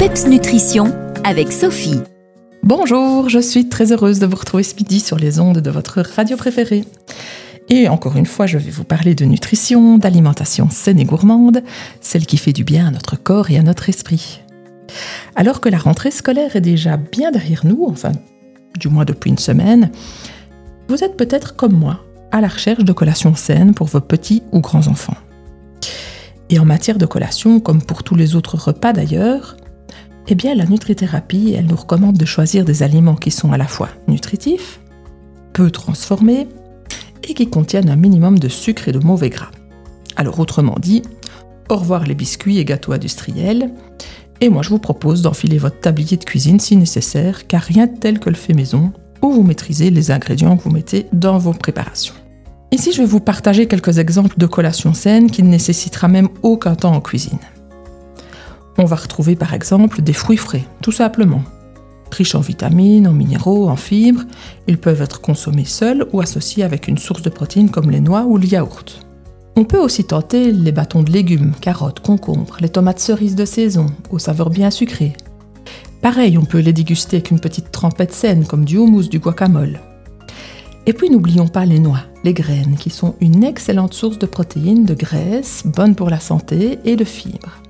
PEPS Nutrition avec Sophie. Bonjour, je suis très heureuse de vous retrouver ce midi sur les ondes de votre radio préférée. Et encore une fois, je vais vous parler de nutrition, d'alimentation saine et gourmande, celle qui fait du bien à notre corps et à notre esprit. Alors que la rentrée scolaire est déjà bien derrière nous, enfin, du moins depuis une semaine, vous êtes peut-être comme moi, à la recherche de collations saines pour vos petits ou grands enfants. Et en matière de collation, comme pour tous les autres repas d'ailleurs, eh bien la nutrithérapie, elle nous recommande de choisir des aliments qui sont à la fois nutritifs, peu transformés et qui contiennent un minimum de sucre et de mauvais gras. Alors autrement dit, au revoir les biscuits et gâteaux industriels, et moi je vous propose d'enfiler votre tablier de cuisine si nécessaire, car rien de tel que le fait maison, où vous maîtrisez les ingrédients que vous mettez dans vos préparations. Ici, je vais vous partager quelques exemples de collations saines qui ne nécessitera même aucun temps en cuisine. On va retrouver par exemple des fruits frais, tout simplement. Riches en vitamines, en minéraux, en fibres, ils peuvent être consommés seuls ou associés avec une source de protéines comme les noix ou le yaourt. On peut aussi tenter les bâtons de légumes, carottes, concombres, les tomates cerises de saison, aux saveurs bien sucrées. Pareil, on peut les déguster avec une petite trempette saine comme du houmous, du guacamole. Et puis n'oublions pas les noix, les graines, qui sont une excellente source de protéines, de graisse, bonnes pour la santé et de fibres.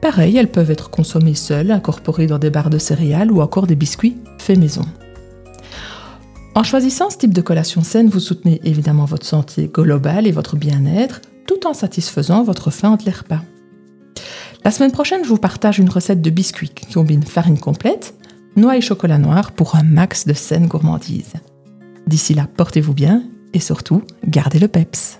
Pareil, elles peuvent être consommées seules, incorporées dans des barres de céréales ou encore des biscuits faits maison. En choisissant ce type de collation saine, vous soutenez évidemment votre santé globale et votre bien-être, tout en satisfaisant votre faim entre les repas. La semaine prochaine, je vous partage une recette de biscuits qui combine farine complète, noix et chocolat noir pour un max de saine gourmandise. D'ici là, portez-vous bien et surtout, gardez le PEPS.